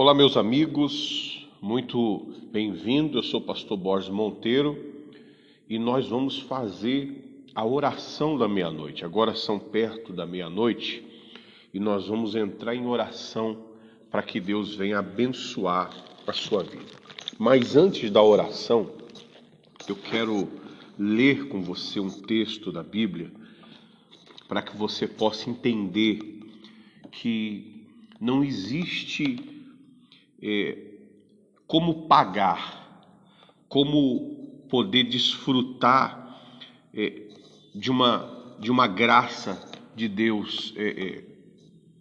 Olá, meus amigos, muito bem-vindo. Eu sou o pastor Borges Monteiro e nós vamos fazer a oração da meia-noite. Agora são perto da meia-noite e nós vamos entrar em oração para que Deus venha abençoar a sua vida. Mas antes da oração, eu quero ler com você um texto da Bíblia para que você possa entender que não existe como pagar, como poder desfrutar é, de, uma, de uma graça de Deus, é, é,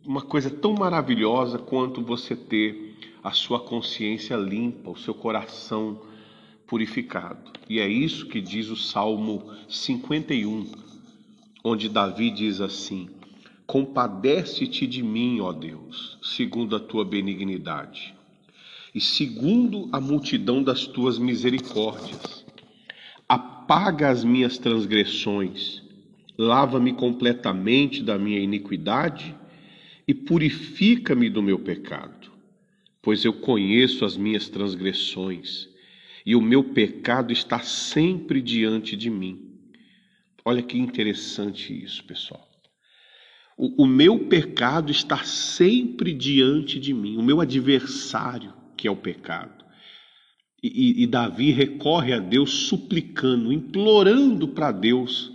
uma coisa tão maravilhosa quanto você ter a sua consciência limpa, o seu coração purificado. E é isso que diz o Salmo 51, onde Davi diz assim: Compadece-te de mim, ó Deus, segundo a tua benignidade, e segundo a multidão das tuas misericórdias. Apaga as minhas transgressões, lava-me completamente da minha iniquidade e purifica-me do meu pecado, pois eu conheço as minhas transgressões e o meu pecado está sempre diante de mim. Olha que interessante isso, pessoal. O, o, meu pecado está sempre diante de mim, o meu adversário, que é o pecado. E, e, Davi recorre a Deus suplicando, implorando para Deus,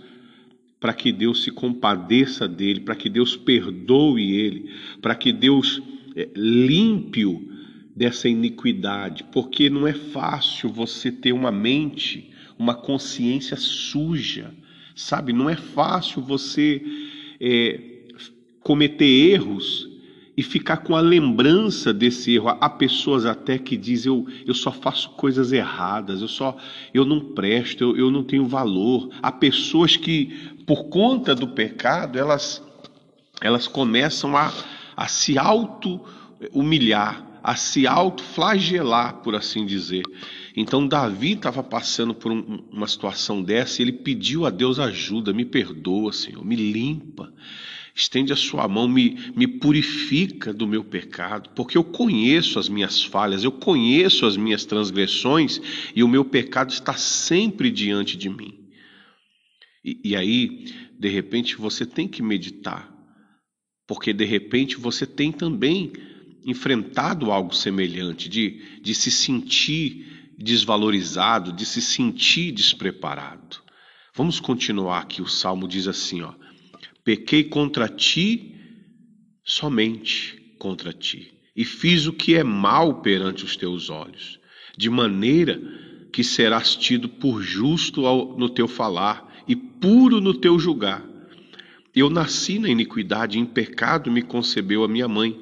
para que Deus se compadeça dele, para que Deus perdoe ele, para que Deus é, limpe-o dessa iniquidade, porque não é fácil você ter uma mente, uma consciência suja Sabe, não é fácil você é, cometer erros e ficar com a lembrança desse erro. Há pessoas até que dizem eu, eu só faço coisas erradas, eu só eu não presto, eu, eu não tenho valor. Há pessoas que, por conta do pecado, elas, elas começam a, a se auto-humilhar, a se auto-flagelar, por assim dizer. Então Davi estava passando por um, uma situação dessa e ele pediu a Deus ajuda, me perdoa, Senhor, me limpa, estende a sua mão, me, me purifica do meu pecado, porque eu conheço as minhas falhas, eu conheço as minhas transgressões e o meu pecado está sempre diante de mim. E, e aí, de repente, você tem que meditar, porque de repente você tem também enfrentado algo semelhante, de, de se sentir desvalorizado, de se sentir despreparado. Vamos continuar aqui. O salmo diz assim: ó, pequei contra ti, somente contra ti, e fiz o que é mal perante os teus olhos, de maneira que serás tido por justo no teu falar e puro no teu julgar. Eu nasci na iniquidade, em pecado me concebeu a minha mãe.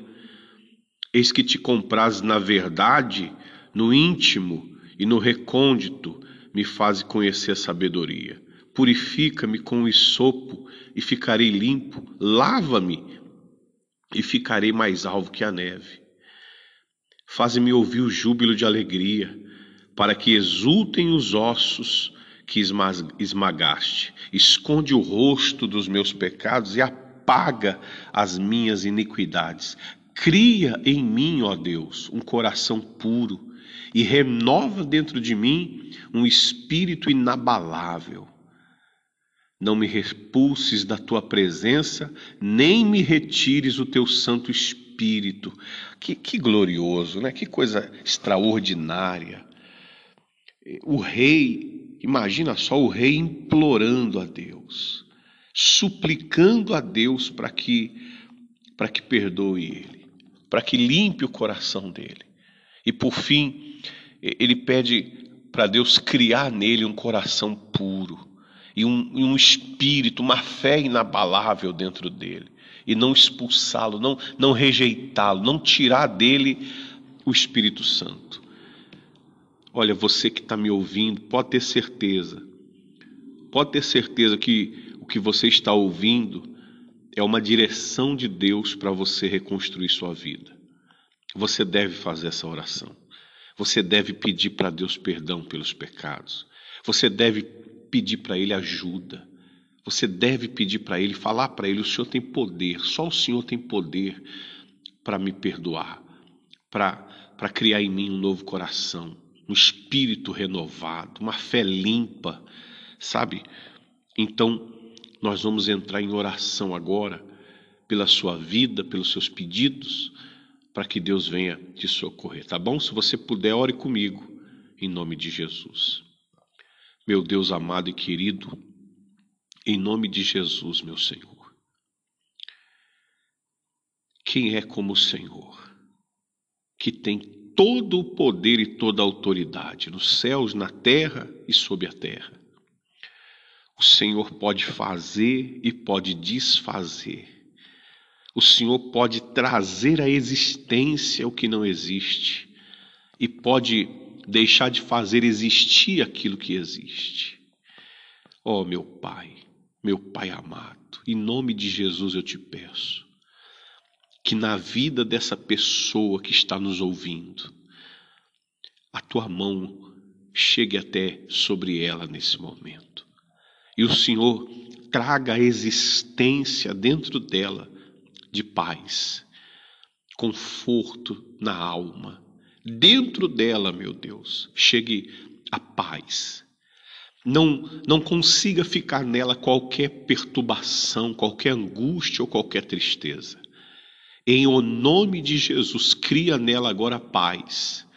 Eis que te compraz na verdade, no íntimo, e no recôndito me faze conhecer a sabedoria. Purifica-me com o isopo e ficarei limpo. Lava-me e ficarei mais alvo que a neve. Faze-me ouvir o júbilo de alegria, para que exultem os ossos que esmagaste. Esconde o rosto dos meus pecados e apaga as minhas iniquidades. Cria em mim, ó Deus, um coração puro e renova dentro de mim um espírito inabalável. Não me repulses da tua presença, nem me retires o teu Santo Espírito. Que, que glorioso, né? que coisa extraordinária. O rei, imagina só o rei implorando a Deus, suplicando a Deus para que para que perdoe ele, para que limpe o coração dele. E por fim, ele pede para Deus criar nele um coração puro e um, e um espírito, uma fé inabalável dentro dele, e não expulsá-lo, não, não rejeitá-lo, não tirar dele o Espírito Santo. Olha, você que está me ouvindo, pode ter certeza, pode ter certeza que o que você está ouvindo é uma direção de Deus para você reconstruir sua vida. Você deve fazer essa oração. Você deve pedir para Deus perdão pelos pecados. Você deve pedir para Ele ajuda. Você deve pedir para Ele, falar para Ele: o Senhor tem poder, só o Senhor tem poder para me perdoar, para criar em mim um novo coração, um espírito renovado, uma fé limpa, sabe? Então, nós vamos entrar em oração agora pela sua vida, pelos seus pedidos, para que Deus venha te socorrer, tá bom? Se você puder, ore comigo, em nome de Jesus. Meu Deus amado e querido, em nome de Jesus, meu Senhor. Quem é como o Senhor, que tem todo o poder e toda a autoridade nos céus, na terra e sob a terra? O Senhor pode fazer e pode desfazer. O Senhor pode trazer à existência o que não existe e pode deixar de fazer existir aquilo que existe. Oh, meu Pai, meu Pai amado, em nome de Jesus eu te peço que na vida dessa pessoa que está nos ouvindo, a tua mão chegue até sobre ela nesse momento. E o Senhor traga a existência dentro dela de paz, conforto na alma. Dentro dela, meu Deus, chegue a paz, não, não consiga ficar nela qualquer perturbação, qualquer angústia ou qualquer tristeza. Em o nome de Jesus, cria nela agora paz.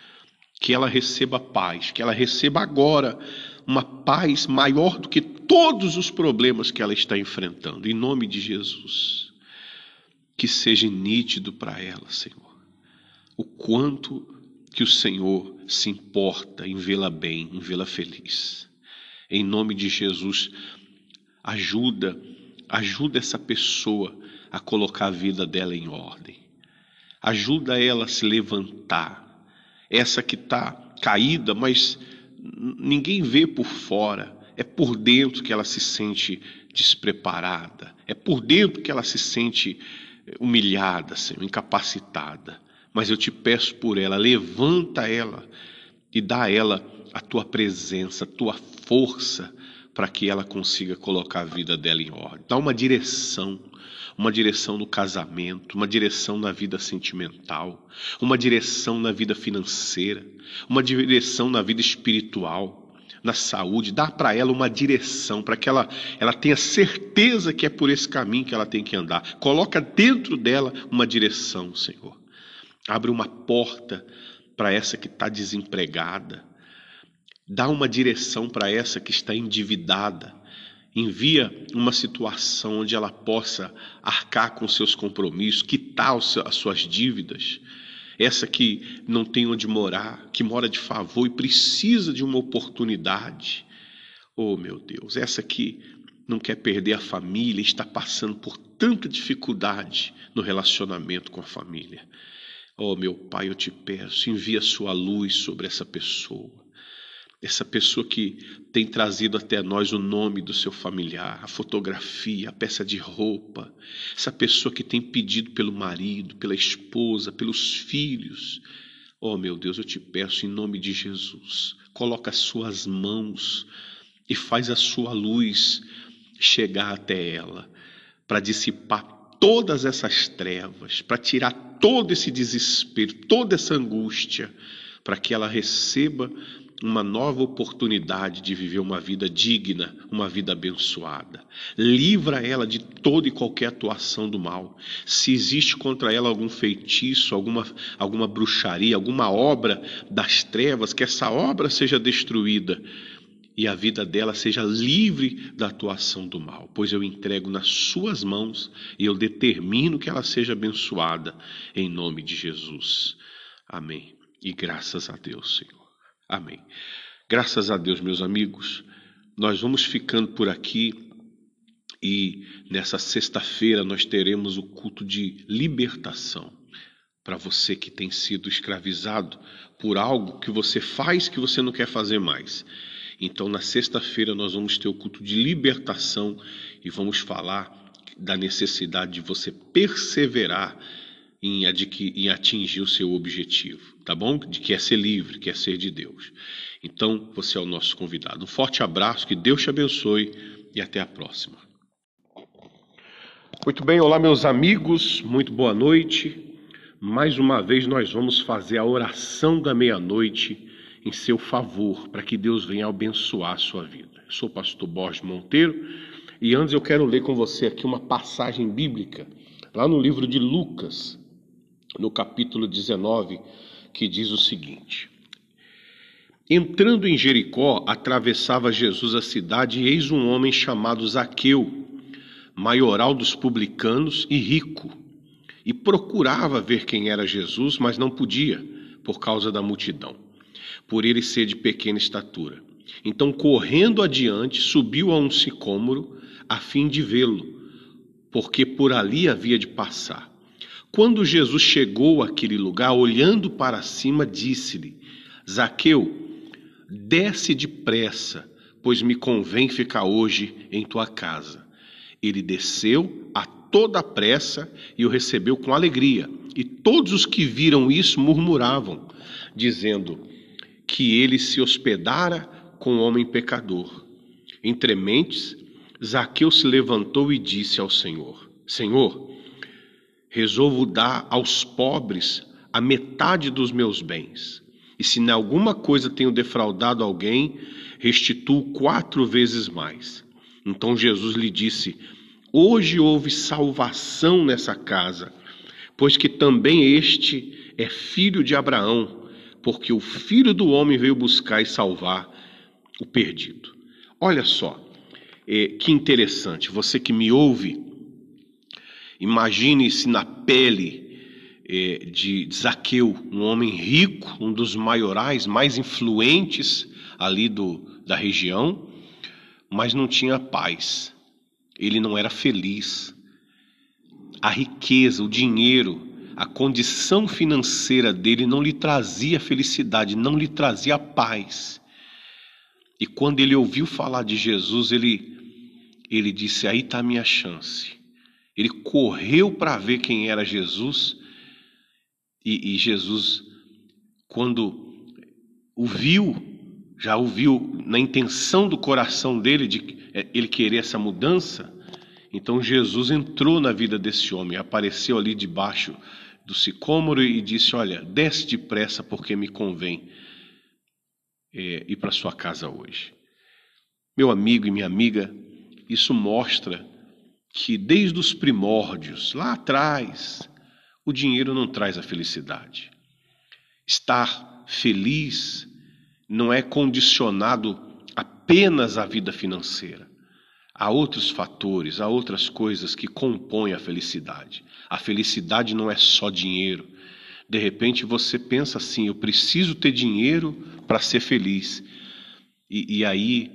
Que ela receba paz, que ela receba agora uma paz maior do que todos os problemas que ela está enfrentando. Em nome de Jesus. Que seja nítido para ela, Senhor, o quanto que o Senhor se importa em vê-la bem, em vê-la feliz. Em nome de Jesus, ajuda, ajuda essa pessoa a colocar a vida dela em ordem. Ajuda ela a se levantar. Essa que está caída, mas ninguém vê por fora. É por dentro que ela se sente despreparada. É por dentro que ela se sente humilhada, Senhor, incapacitada. Mas eu te peço por ela, levanta ela e dá a ela a tua presença, a tua força para que ela consiga colocar a vida dela em ordem. Dá uma direção, uma direção no casamento, uma direção na vida sentimental, uma direção na vida financeira, uma direção na vida espiritual, na saúde. Dá para ela uma direção, para que ela, ela tenha certeza que é por esse caminho que ela tem que andar. Coloca dentro dela uma direção, Senhor. Abre uma porta para essa que está desempregada Dá uma direção para essa que está endividada. Envia uma situação onde ela possa arcar com seus compromissos, quitar as suas dívidas. Essa que não tem onde morar, que mora de favor e precisa de uma oportunidade. Oh, meu Deus, essa que não quer perder a família, está passando por tanta dificuldade no relacionamento com a família. Oh, meu Pai, eu te peço, envia sua luz sobre essa pessoa essa pessoa que tem trazido até nós o nome do seu familiar, a fotografia, a peça de roupa, essa pessoa que tem pedido pelo marido, pela esposa, pelos filhos. Oh, meu Deus, eu te peço em nome de Jesus, coloca as suas mãos e faz a sua luz chegar até ela, para dissipar todas essas trevas, para tirar todo esse desespero, toda essa angústia, para que ela receba uma nova oportunidade de viver uma vida digna, uma vida abençoada. Livra ela de toda e qualquer atuação do mal. Se existe contra ela algum feitiço, alguma, alguma bruxaria, alguma obra das trevas, que essa obra seja destruída e a vida dela seja livre da atuação do mal, pois eu entrego nas suas mãos e eu determino que ela seja abençoada em nome de Jesus. Amém. E graças a Deus, Senhor. Amém. Graças a Deus, meus amigos, nós vamos ficando por aqui e nessa sexta-feira nós teremos o culto de libertação para você que tem sido escravizado por algo que você faz que você não quer fazer mais. Então, na sexta-feira, nós vamos ter o culto de libertação e vamos falar da necessidade de você perseverar em, em atingir o seu objetivo tá bom? De que é ser livre, que é ser de Deus. Então, você é o nosso convidado. Um forte abraço, que Deus te abençoe e até a próxima. Muito bem, olá meus amigos, muito boa noite. mais uma vez nós vamos fazer a oração da meia-noite em seu favor, para que Deus venha abençoar a sua vida. Eu sou o pastor Borges Monteiro e antes eu quero ler com você aqui uma passagem bíblica, lá no livro de Lucas, no capítulo 19, que diz o seguinte: Entrando em Jericó, atravessava Jesus a cidade e eis um homem chamado Zaqueu, maioral dos publicanos e rico, e procurava ver quem era Jesus, mas não podia, por causa da multidão, por ele ser de pequena estatura. Então, correndo adiante, subiu a um sicômoro a fim de vê-lo, porque por ali havia de passar. Quando Jesus chegou àquele lugar, olhando para cima, disse-lhe: Zaqueu, desce depressa, pois me convém ficar hoje em tua casa. Ele desceu a toda pressa e o recebeu com alegria. E todos os que viram isso murmuravam, dizendo que ele se hospedara com um homem pecador. Entre mentes, Zaqueu se levantou e disse ao Senhor: Senhor, resolvo dar aos pobres a metade dos meus bens. E se em alguma coisa tenho defraudado alguém, restituo quatro vezes mais. Então Jesus lhe disse: Hoje houve salvação nessa casa, pois que também este é filho de Abraão, porque o filho do homem veio buscar e salvar o perdido. Olha só, é, que interessante, você que me ouve, imagine-se na pele é, de Zaqueu, um homem rico, um dos maiorais, mais influentes ali do, da região, mas não tinha paz, ele não era feliz. A riqueza, o dinheiro, a condição financeira dele não lhe trazia felicidade, não lhe trazia paz. E quando ele ouviu falar de Jesus, ele, ele disse: Aí está a minha chance. Ele correu para ver quem era Jesus, e, e Jesus, quando o viu, já o viu na intenção do coração dele de é, ele querer essa mudança, então Jesus entrou na vida desse homem, apareceu ali debaixo do sicômoro e disse: Olha, desce depressa porque me convém é, ir para sua casa hoje. Meu amigo e minha amiga, isso mostra que desde os primórdios, lá atrás, o dinheiro não traz a felicidade. Estar feliz não é condicionado apenas à vida financeira. Há outros fatores, há outras coisas que compõem a felicidade. A felicidade não é só dinheiro. De repente você pensa assim: eu preciso ter dinheiro para ser feliz. E, e aí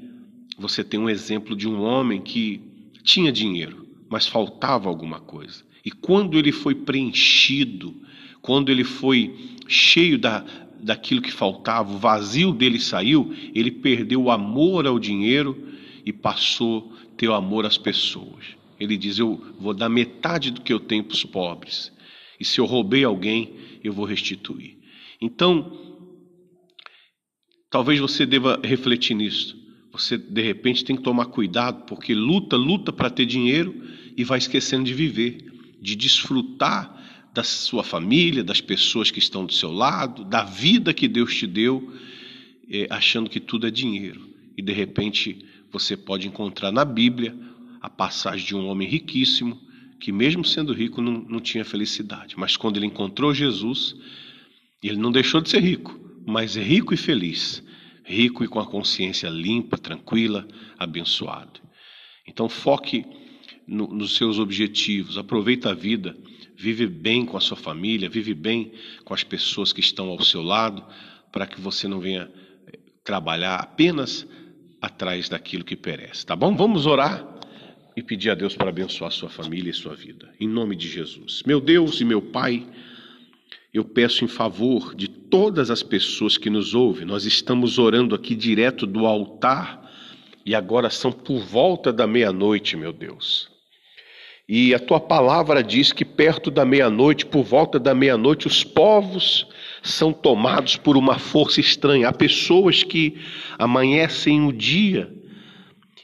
você tem um exemplo de um homem que tinha dinheiro, mas faltava alguma coisa. E quando ele foi preenchido, quando ele foi cheio da, daquilo que faltava, o vazio dele saiu, ele perdeu o amor ao dinheiro e passou o amor às pessoas. Ele diz: Eu vou dar metade do que eu tenho para os pobres. E se eu roubei alguém, eu vou restituir. Então, talvez você deva refletir nisso. Você, de repente, tem que tomar cuidado, porque luta, luta para ter dinheiro e vai esquecendo de viver, de desfrutar da sua família, das pessoas que estão do seu lado, da vida que Deus te deu, é, achando que tudo é dinheiro. E de repente você pode encontrar na Bíblia a passagem de um homem riquíssimo que, mesmo sendo rico, não, não tinha felicidade. Mas quando ele encontrou Jesus, ele não deixou de ser rico, mas é rico e feliz. Rico e com a consciência limpa, tranquila, abençoado. Então foque no, nos seus objetivos, aproveita a vida vive bem com a sua família, vive bem com as pessoas que estão ao seu lado, para que você não venha eh, trabalhar apenas atrás daquilo que perece, tá bom? Vamos orar e pedir a Deus para abençoar sua família e sua vida, em nome de Jesus. Meu Deus e meu Pai, eu peço em favor de todas as pessoas que nos ouvem, nós estamos orando aqui direto do altar e agora são por volta da meia-noite, meu Deus. E a tua palavra diz que perto da meia-noite, por volta da meia-noite, os povos são tomados por uma força estranha. Há pessoas que amanhecem o dia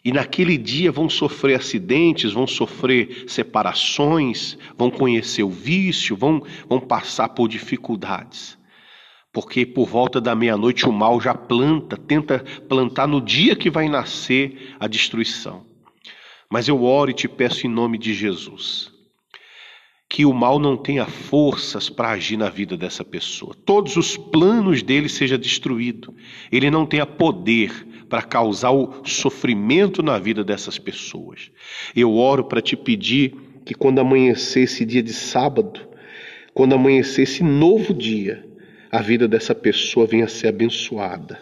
E naquele dia vão sofrer acidentes, vão sofrer separações, vão conhecer o vício, vão, vão passar por dificuldades. Porque por volta da meia-noite o mal já planta, tenta plantar no dia que vai nascer a destruição. Mas eu oro e te peço em nome de Jesus que o mal não tenha forças para agir na vida dessa pessoa. Todos os planos dele seja destruído. Ele não tenha poder para causar o sofrimento na vida dessas pessoas. Eu oro para te pedir que quando amanhecer esse dia de sábado, quando amanhecer esse novo dia, a vida dessa pessoa venha a ser abençoada.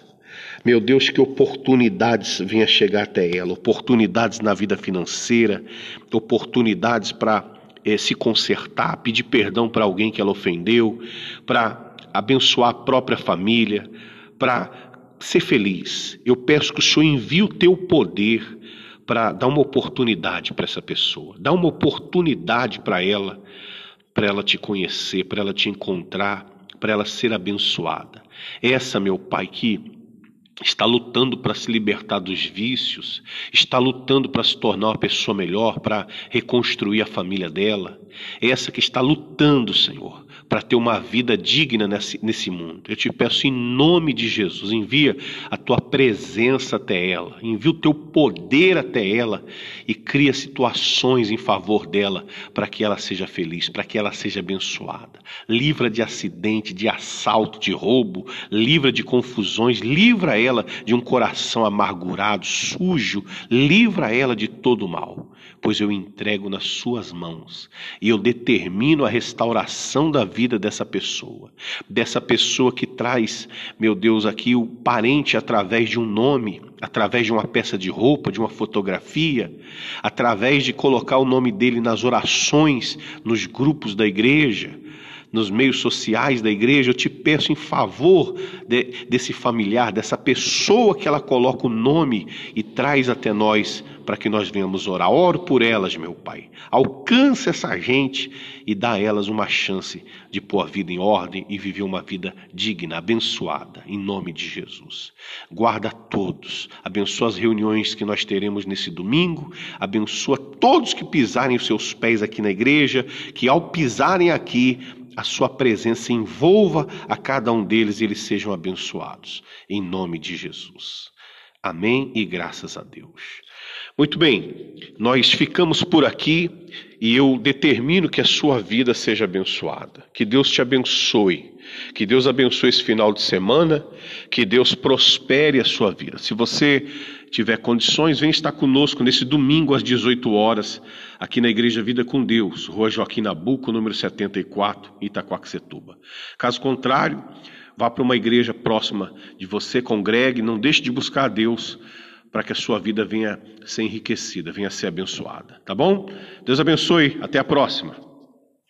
Meu Deus, que oportunidades venha chegar até ela, oportunidades na vida financeira, oportunidades para é, se consertar, pedir perdão para alguém que ela ofendeu, para abençoar a própria família, para ser feliz. Eu peço que o Senhor envie o teu poder para dar uma oportunidade para essa pessoa, dar uma oportunidade para ela, para ela te conhecer, para ela te encontrar, para ela ser abençoada. Essa, meu Pai, que está lutando para se libertar dos vícios, está lutando para se tornar uma pessoa melhor, para reconstruir a família dela. É essa que está lutando, Senhor, para ter uma vida digna nesse, nesse mundo. Eu te peço em nome de Jesus, envia a tua presença até ela, envia o teu poder até ela e cria situações em favor dela para que ela seja feliz, para que ela seja abençoada. Livra de acidente, de assalto, de roubo, livra de confusões, livra ela de um coração amargurado, sujo, livra ela de todo mal, pois eu entrego nas suas mãos e eu determino a restauração da vida vida dessa pessoa, dessa pessoa que traz, meu Deus, aqui o parente através de um nome, através de uma peça de roupa, de uma fotografia, através de colocar o nome dele nas orações, nos grupos da igreja, nos meios sociais da igreja, eu te peço em favor de, desse familiar, dessa pessoa que ela coloca o nome e traz até nós para que nós venhamos orar. Oro por elas, meu Pai. Alcança essa gente e dá a elas uma chance de pôr a vida em ordem e viver uma vida digna, abençoada, em nome de Jesus. Guarda todos, abençoa as reuniões que nós teremos nesse domingo, abençoa todos que pisarem os seus pés aqui na igreja, que ao pisarem aqui a sua presença envolva a cada um deles e eles sejam abençoados. Em nome de Jesus. Amém e graças a Deus. Muito bem, nós ficamos por aqui e eu determino que a sua vida seja abençoada. Que Deus te abençoe. Que Deus abençoe esse final de semana. Que Deus prospere a sua vida. Se você tiver condições, vem estar conosco nesse domingo às 18 horas, aqui na Igreja Vida com Deus, Rua Joaquim Nabuco, número 74, Itaquaquecetuba. Caso contrário, vá para uma igreja próxima de você, congregue, não deixe de buscar a Deus para que a sua vida venha ser enriquecida, venha ser abençoada, tá bom? Deus abençoe, até a próxima.